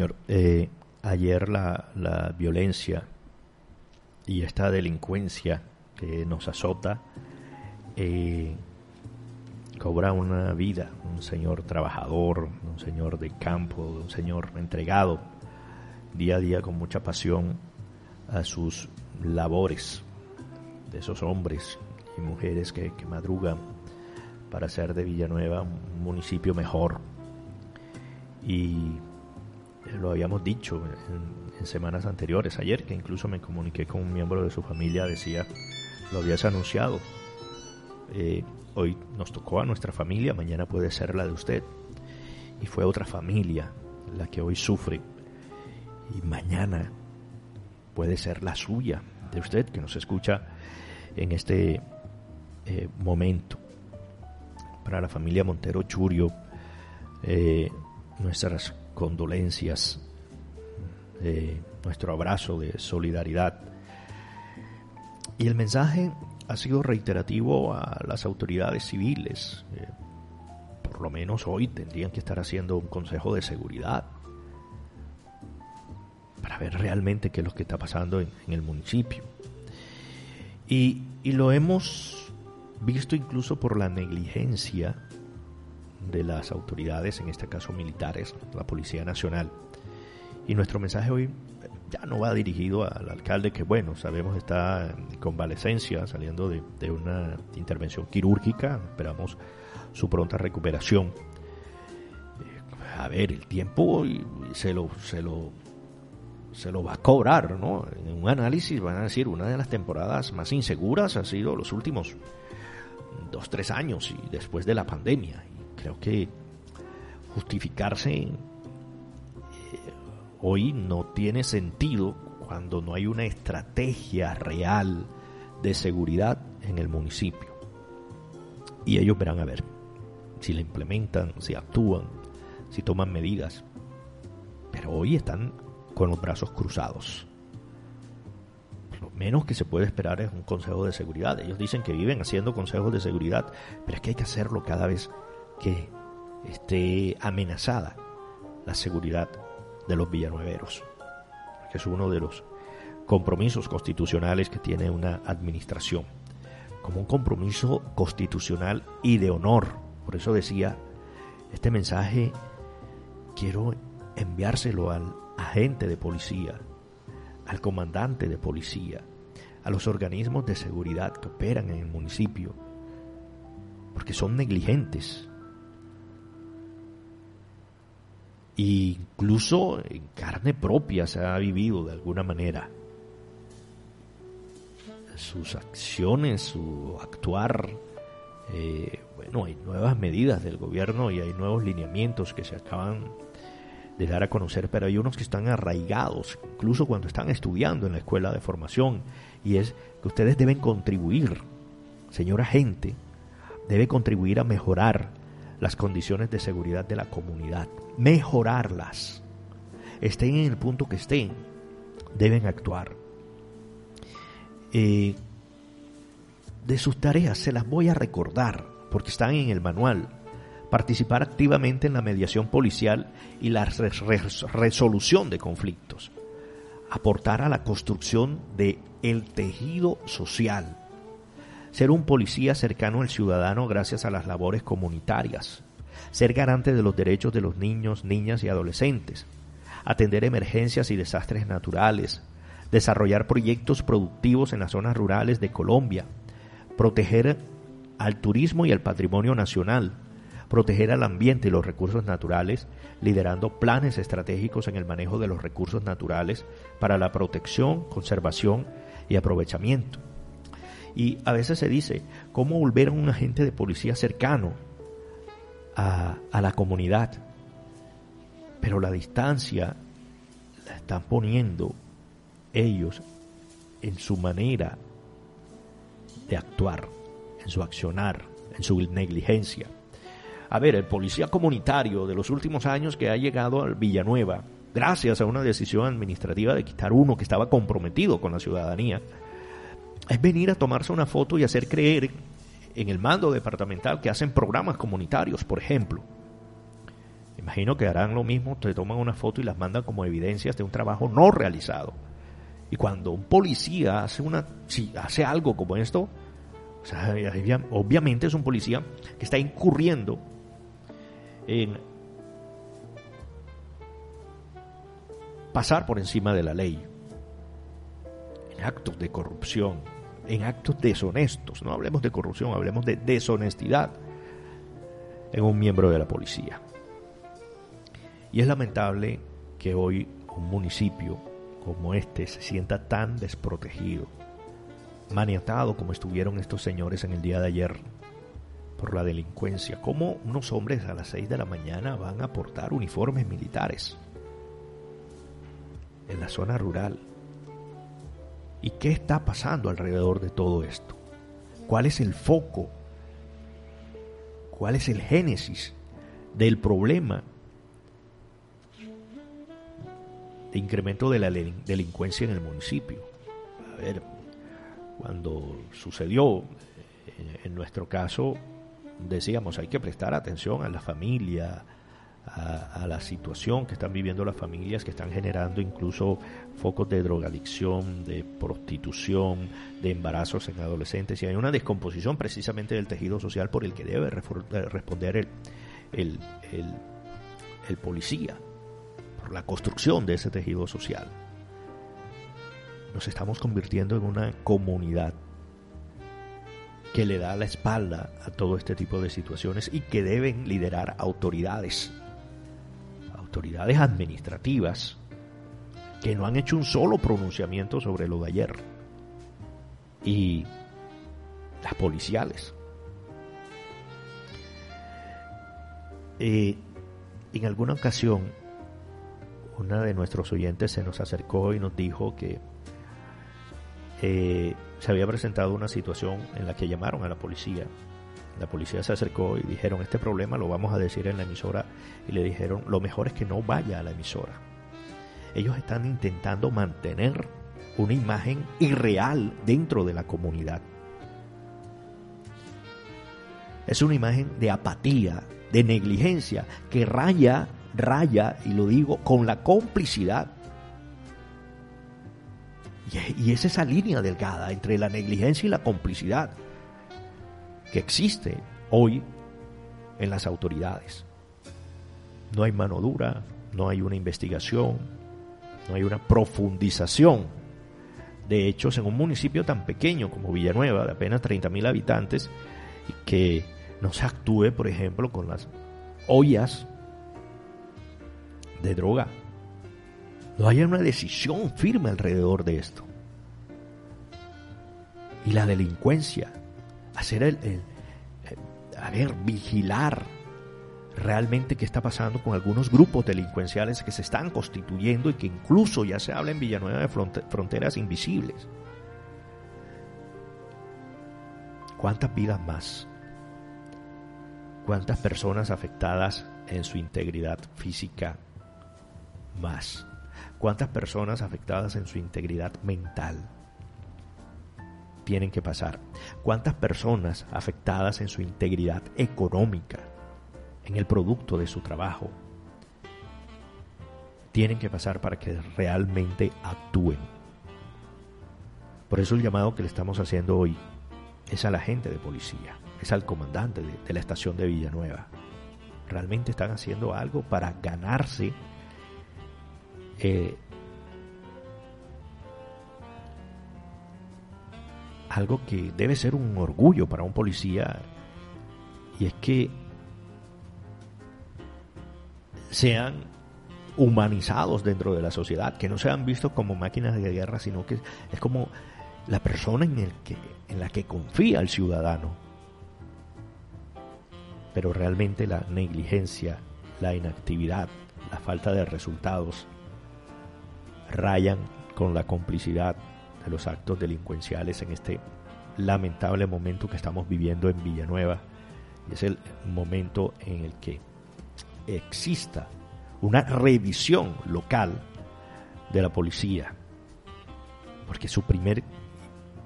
señor. Eh, ayer la, violencia y esta delincuencia que nos azota eh, cobra una vida, un señor trabajador, un señor de campo, un señor entregado día a día con mucha pasión a sus labores, de esos hombres y mujeres que, madrugan para hacer de Villanueva un municipio mejor. Y lo habíamos dicho en, semanas anteriores, ayer que incluso me comuniqué con un miembro de su familia, decía, lo habías anunciado, eh, hoy nos tocó a nuestra familia, mañana puede ser la de usted. Y fue otra familia la que hoy sufre. Y mañana puede ser la suya, de usted que nos escucha en este eh, momento. Para la familia Montero Churio, eh, nuestras condolencias, eh, nuestro abrazo de solidaridad. Y el mensaje ha sido reiterativo a las autoridades civiles. Eh, por lo menos hoy tendrían que estar haciendo un consejo de seguridad para ver realmente qué es lo que está pasando en, el municipio. Y, y lo hemos visto incluso por la negligencia de las autoridades, en este caso militares, la Policía Nacional. Y nuestro mensaje hoy ya no va dirigido al alcalde que, bueno, sabemos está en convalecencia, saliendo de, una intervención quirúrgica, esperamos su pronta recuperación. Eh, a ver, el tiempo se lo, se lo, se lo va a cobrar, ¿no? En un análisis van a decir, una de las temporadas más inseguras ha sido los últimos dos, tres años y después de la pandemia. Creo que justificarse en hoy no tiene sentido cuando no hay una estrategia real de seguridad en el municipio. Y ellos verán a ver si la implementan, si actúan, si toman medidas. Pero hoy están con los brazos cruzados. Lo menos que se puede esperar es un consejo de seguridad. Ellos dicen que viven haciendo consejos de seguridad, pero es que hay que hacerlo cada vez que esté amenazada la seguridad de los villanueveros, que es uno de los compromisos constitucionales que tiene una administración, como un compromiso constitucional y de honor. Por eso decía, este mensaje quiero enviárselo al agente de policía, al comandante de policía, a los organismos de seguridad que operan en el municipio, porque son negligentes incluso en carne propia se ha vivido de alguna manera. Sus acciones, su actuar, eh, bueno, hay nuevas medidas del gobierno y hay nuevos lineamientos que se acaban de dar a conocer, pero hay unos que están arraigados, incluso cuando están estudiando en la escuela de formación, y es que ustedes deben contribuir, señora gente, debe contribuir a mejorar las condiciones de seguridad de la comunidad, mejorarlas. Estén en el punto que estén, deben actuar. Eh, de sus tareas se las voy a recordar porque están en el manual. Participar activamente en la mediación policial y la resolución de conflictos. Aportar a la construcción de el tejido social ser un policía cercano al ciudadano gracias a las labores comunitarias, ser garante de los derechos de los niños, niñas y adolescentes, atender emergencias y desastres naturales, desarrollar proyectos productivos en las zonas rurales de Colombia, proteger al turismo y al patrimonio nacional, proteger al ambiente y los recursos naturales, liderando planes estratégicos en el manejo de los recursos naturales para la protección, conservación y aprovechamiento, y a veces se dice, ¿cómo volver a un agente de policía cercano a, la comunidad? Pero la distancia la están poniendo ellos en su manera de actuar, en su accionar, en su negligencia. A ver, el policía comunitario de los últimos años que ha llegado al Villanueva, gracias a una decisión administrativa de quitar uno que estaba comprometido con la ciudadanía, es venir a tomarse una foto y hacer creer en el mando departamental que hacen programas comunitarios, por ejemplo. Imagino que harán lo mismo, te toman una foto y las mandan como evidencias de un trabajo no realizado. Y cuando un policía hace una, si hace algo como esto, obviamente es un policía que está incurriendo en pasar por encima de la ley, en actos de corrupción, en actos deshonestos. No hablemos de corrupción, hablemos de deshonestidad en un miembro de la policía. Y es lamentable que hoy un municipio como este se sienta tan desprotegido, maniatado como estuvieron estos señores en el día de ayer por la delincuencia. ¿Cómo unos hombres a las 6 de la mañana van a portar uniformes militares en la zona rural? ¿Y qué está pasando alrededor de todo esto? ¿Cuál es el foco? ¿Cuál es el génesis del problema de incremento de la delincuencia en el municipio? A ver, cuando sucedió, en nuestro caso, decíamos, hay que prestar atención a la familia, a, la situación que están viviendo las familias que están generando incluso focos de drogadicción, de prostitución, de embarazos en adolescentes y hay una descomposición precisamente del tejido social por el que debe eh, responder el, policía, por la construcción de ese tejido social. Nos estamos convirtiendo en una comunidad que le da la espalda a todo este tipo de situaciones y que deben liderar autoridades autoridades administrativas que no han hecho un solo pronunciamiento sobre lo de ayer. Y las policiales. Eh, en alguna ocasión, una de nuestros oyentes se nos acercó y nos dijo que eh, se había presentado una situación en la que llamaron a la policía la policía se acercó y dijeron, este problema lo vamos a decir en la emisora. Y le dijeron, lo mejor es que no vaya a la emisora. Ellos están intentando mantener una imagen irreal dentro de la comunidad. Es una imagen de apatía, de negligencia, que raya, raya, y lo digo, con la complicidad. Y es esa línea delgada entre la negligencia y la complicidad que existe hoy en las autoridades. No hay mano dura, no hay una investigación, no hay una profundización de hechos en un municipio tan pequeño como Villanueva, de apenas 30.000 habitantes, que no se actúe, por ejemplo, con las ollas de droga. No haya una decisión firme alrededor de esto. Y la delincuencia hacer el, eh, a ver, vigilar realmente qué está pasando con algunos grupos delincuenciales que se están constituyendo y que incluso ya se habla en Villanueva de fronteras invisibles. ¿Cuántas vidas más? ¿Cuántas personas afectadas en su integridad física más? ¿Cuántas personas afectadas en su integridad mental? Tienen que pasar? ¿Cuántas personas afectadas en su integridad económica, en el producto de su trabajo, tienen que pasar para que realmente actúen? Por eso el llamado que le estamos haciendo hoy es a la gente de policía, es al comandante de, la estación de Villanueva. Realmente están haciendo algo para ganarse eh, algo que debe ser un orgullo para un policía y es que sean humanizados dentro de la sociedad, que no sean vistos como máquinas de guerra, sino que es como la persona en, el que, en la que confía el ciudadano. Pero realmente la negligencia, la inactividad, la falta de resultados rayan con la complicidad de los actos delincuenciales en este lamentable momento que estamos viviendo en Villanueva. Y es el momento en el que exista una revisión local de la policía. Porque su primer,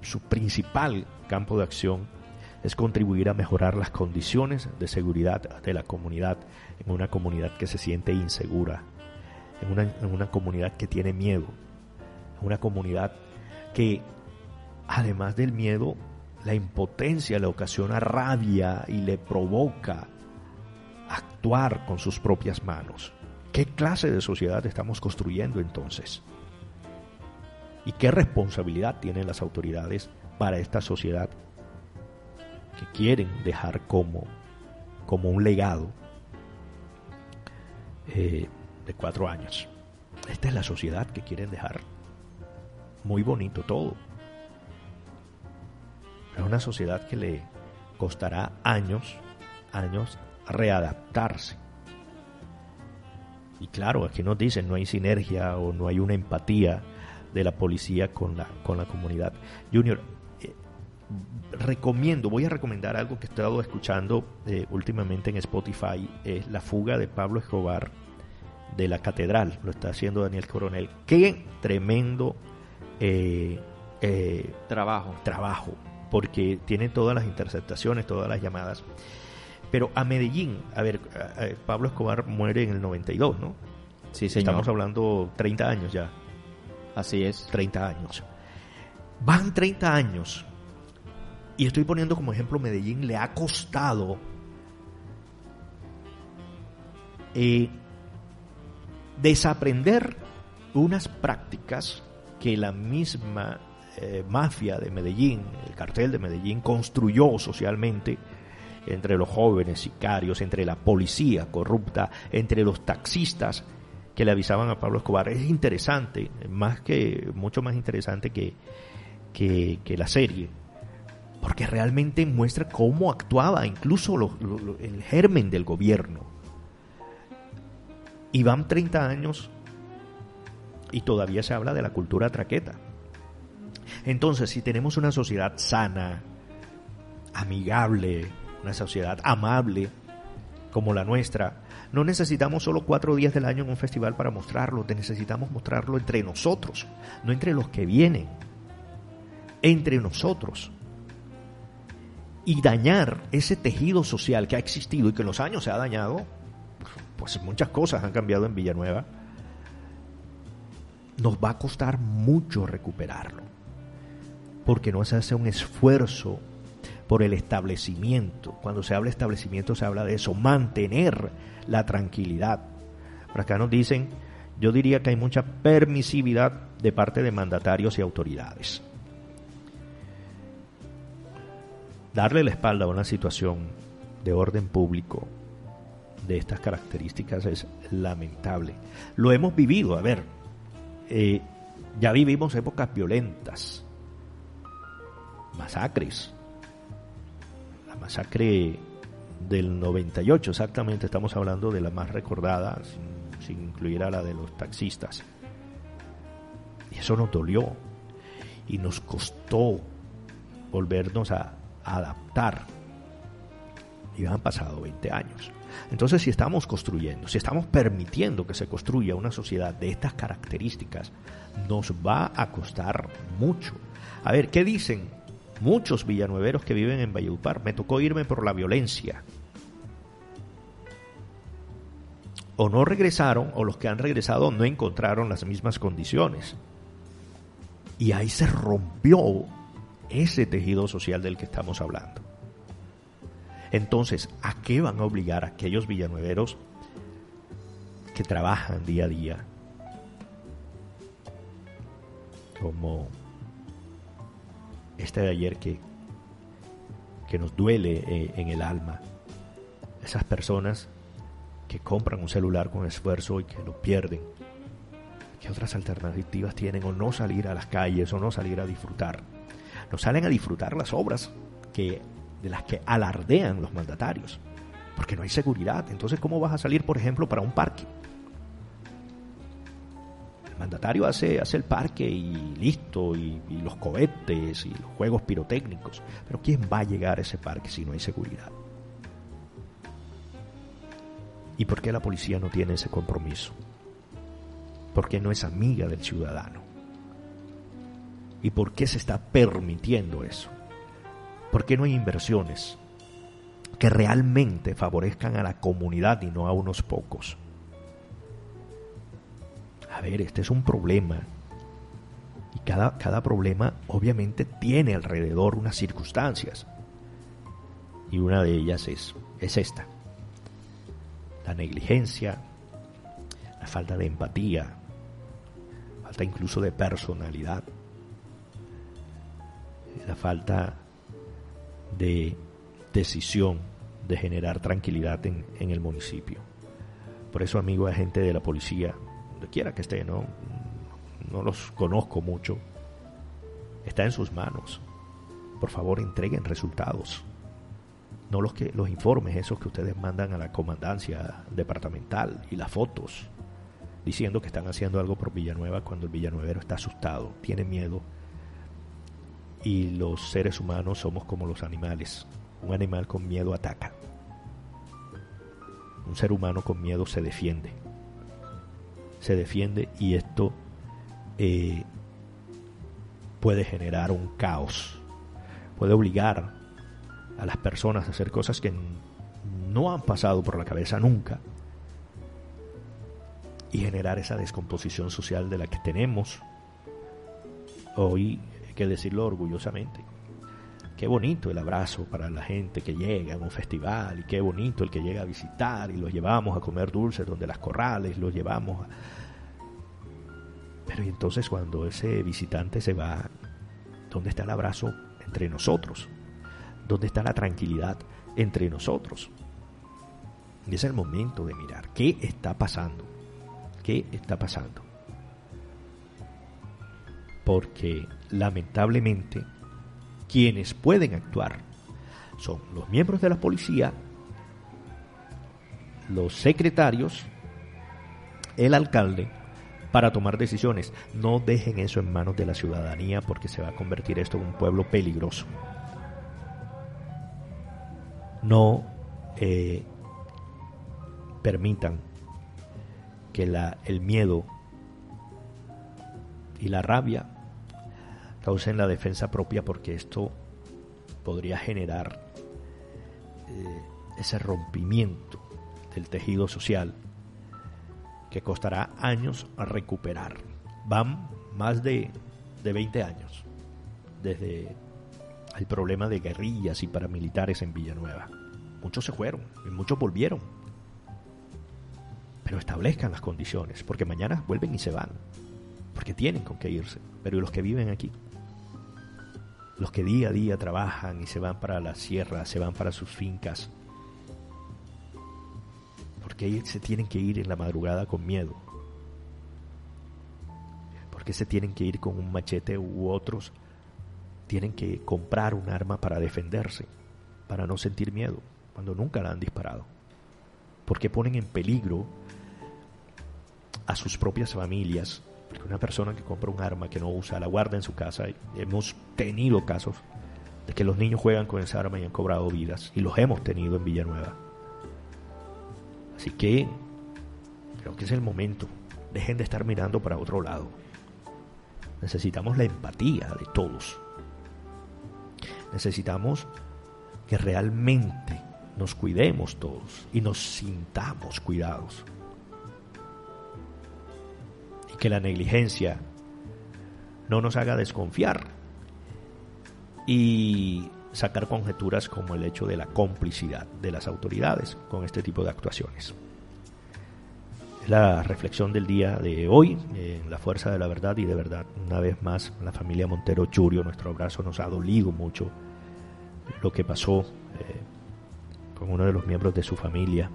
su principal campo de acción es contribuir a mejorar las condiciones de seguridad de la comunidad, en una comunidad que se siente insegura, en una, en una comunidad que tiene miedo, en una comunidad que además del miedo, la impotencia le ocasiona rabia y le provoca actuar con sus propias manos. ¿Qué clase de sociedad estamos construyendo entonces? ¿Y qué responsabilidad tienen las autoridades para esta sociedad que quieren dejar como, como un legado eh, de cuatro años? Esta es la sociedad que quieren dejar. Muy bonito todo. Es una sociedad que le costará años, años readaptarse. Y claro, aquí nos dicen no hay sinergia o no hay una empatía de la policía con la, con la comunidad. Junior, eh, recomiendo, voy a recomendar algo que he estado escuchando eh, últimamente en Spotify, es La fuga de Pablo Escobar de la Catedral, lo está haciendo Daniel Coronel. Qué tremendo eh, trabajo. trabajo, porque tiene todas las interceptaciones, todas las llamadas. Pero a Medellín, a ver, Pablo Escobar muere en el 92, ¿no? Sí, señor. Estamos hablando 30 años ya. Así es. 30 años. Van 30 años. Y estoy poniendo como ejemplo Medellín, le ha costado eh, desaprender unas prácticas que la misma eh, mafia de Medellín, el cartel de Medellín, construyó socialmente entre los jóvenes sicarios, entre la policía corrupta, entre los taxistas que le avisaban a Pablo Escobar. Es interesante, más que, mucho más interesante que, que, la serie, porque realmente muestra cómo actuaba incluso el germen del gobierno. Y van 30 años y todavía se habla de la cultura traqueta. Entonces, si tenemos una sociedad sana, amigable, una sociedad amable como la nuestra, no necesitamos solo cuatro días del año en un festival para mostrarlo, necesitamos mostrarlo entre nosotros, no entre los que vienen, entre nosotros. Y dañar ese tejido social que ha existido y que en los años se ha dañado, pues muchas cosas han cambiado en Villanueva, nos va a costar mucho recuperarlo, porque no se hace un esfuerzo por el establecimiento. Cuando se habla de establecimiento se habla de eso, mantener la tranquilidad. Por acá nos dicen, yo diría que hay mucha permisividad de parte de mandatarios y autoridades. Darle la espalda a una situación de orden público de estas características es lamentable. Lo hemos vivido, a ver, eh, ya vivimos épocas violentas, masacres, masacre del 98 exactamente, estamos hablando de la más recordada, sin, incluir a la de los taxistas. Y eso nos dolió y nos costó volvernos a, adaptar. Y han pasado 20 años. Entonces, si estamos construyendo, si estamos permitiendo que se construya una sociedad de estas características, nos va a costar mucho. A ver, ¿qué dicen muchos villanueveros que viven en Valledupar. Me tocó irme por la violencia. O no regresaron, o los que han regresado no encontraron las mismas condiciones. Y ahí se rompió ese tejido social del que estamos hablando. Entonces, ¿a qué van a obligar aquellos villanueveros que trabajan día a día? Como este de ayer que, que nos duele eh, en el alma. Esas personas que compran un celular con esfuerzo y que lo pierden. ¿Qué otras alternativas tienen? O no salir a las calles o no salir a disfrutar. No salen a disfrutar las obras que, de las que alardean los mandatarios. Porque no hay seguridad. Entonces, ¿cómo vas a salir, por ejemplo, para un parque? mandatario hace, hace el parque y listo, y, los cohetes y los juegos pirotécnicos. Pero ¿quién va a llegar a ese parque si no hay seguridad? ¿Y por qué la policía no tiene ese compromiso? ¿Por qué no es amiga del ciudadano? ¿Y por qué se está permitiendo eso? ¿Por qué no hay inversiones que realmente favorezcan a la comunidad y no a unos pocos? A ver, este es un problema. Y cada, cada problema obviamente tiene alrededor unas circunstancias. Y una de ellas es, es esta. La negligencia, la falta de empatía, falta incluso de personalidad, la falta de decisión de generar tranquilidad en, en el municipio. Por eso, amigo agente de la policía, donde quiera que esté, no, no los conozco mucho, está en sus manos. Por favor, entreguen resultados. No los que los informes esos que ustedes mandan a la comandancia departamental y las fotos diciendo que están haciendo algo por Villanueva cuando el villanuevero está asustado, tiene miedo. Y los seres humanos somos como los animales. Un animal con miedo ataca. Un ser humano con miedo se defiende. Se defiende y esto eh, puede generar un caos. Puede obligar a las personas a hacer cosas que no han pasado por la cabeza nunca y generar esa descomposición social de la que tenemos hoy, que decirlo orgullosamente. Qué bonito el abrazo para la gente que llega a un festival y qué bonito el que llega a visitar y los llevamos a comer dulces donde las corrales, los llevamos. Pero entonces cuando ese visitante se va, ¿dónde está el abrazo entre nosotros? ¿Dónde está la tranquilidad entre nosotros? Y es el momento de mirar qué está pasando qué está pasando. Porque lamentablemente quienes pueden actuar son los miembros de la policía, los secretarios, el alcalde, para tomar decisiones. No dejen eso en manos de la ciudadanía porque se va a convertir esto en un pueblo peligroso. No eh, permitan que el miedo y la rabia causen la defensa propia porque esto podría generar eh, ese rompimiento del tejido social que costará años a recuperar. Van más de, de 20 años desde el problema de guerrillas y paramilitares en Villanueva. Muchos se fueron y muchos volvieron pero establezcan las condiciones, porque mañana vuelven y se van, porque tienen con qué irse. Pero los que viven aquí? Los que día a día trabajan y se van para la sierra, se van para sus fincas, porque se tienen que ir en la madrugada con miedo, porque se tienen que ir con un machete u otros. Tienen que comprar un arma para defenderse, para no sentir miedo, cuando nunca la han disparado, porque ponen en peligro a sus propias familias. Porque una persona que compra un arma que no usa, la guarda en su casa. Hemos tenido casos de que los niños juegan con esa arma y han cobrado vidas. Y los hemos tenido en Villanueva. Así que creo que es el momento. Dejen de estar mirando para otro lado. Necesitamos la empatía de todos. Necesitamos que realmente nos cuidemos todos y nos sintamos cuidados que la negligencia no nos haga desconfiar y sacar conjeturas como el hecho de la complicidad de las autoridades con este tipo de actuaciones. Es la reflexión del día de hoy, en la fuerza de la verdad y de verdad, una vez más, la familia Montero Churio, nuestro abrazo nos ha dolido mucho lo que pasó eh, con uno de los miembros de su familia,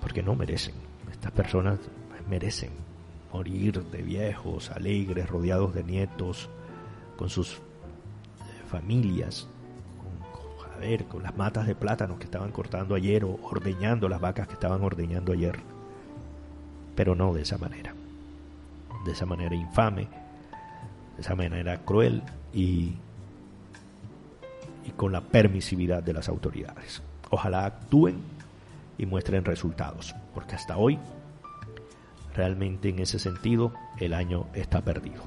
porque no merecen. Estas personas merecen morir de viejos, alegres, rodeados de nietos, con sus eh, familias, con, a ver, con las matas de plátanos que estaban cortando ayer o ordeñando las vacas que estaban ordeñando ayer. Pero no de esa manera, de esa manera infame, de esa manera cruel y, y con la permisividad de las autoridades. Ojalá actúen y muestren resultados, porque hasta hoy realmente en ese sentido el año está perdido.